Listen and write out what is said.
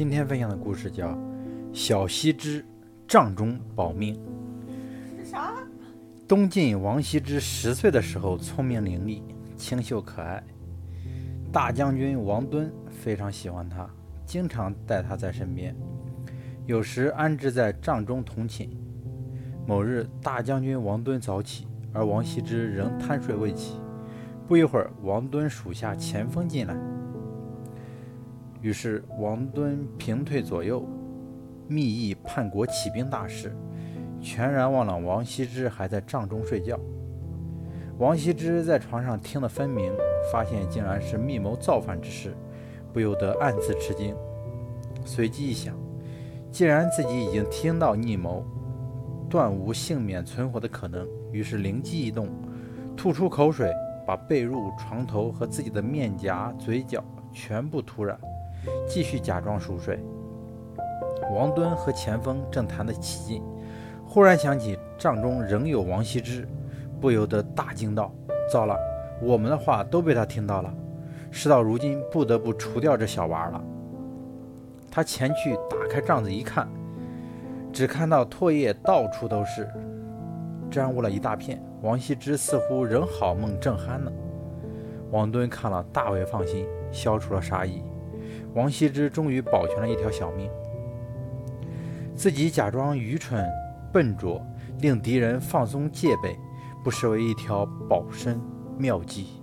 今天分享的故事叫《小西之帐中保命》。啥？东晋王羲之十岁的时候，聪明伶俐，清秀可爱。大将军王敦非常喜欢他，经常带他在身边，有时安置在帐中同寝。某日，大将军王敦早起，而王羲之仍贪睡未起。不一会儿，王敦属下前锋进来。于是王敦平退左右，密议叛国起兵大事，全然忘了王羲之还在帐中睡觉。王羲之在床上听得分明，发现竟然是密谋造反之事，不由得暗自吃惊。随即一想，既然自己已经听到逆谋，断无幸免存活的可能，于是灵机一动，吐出口水，把被褥、床头和自己的面颊、嘴角全部涂染。继续假装熟睡。王敦和钱锋正谈得起劲，忽然想起帐中仍有王羲之，不由得大惊道：“糟了，我们的话都被他听到了。事到如今，不得不除掉这小娃了。”他前去打开帐子一看，只看到唾液到处都是，沾污了一大片。王羲之似乎仍好梦正酣呢。王敦看了大为放心，消除了杀意。王羲之终于保全了一条小命，自己假装愚蠢笨拙，令敌人放松戒备，不失为一条保身妙计。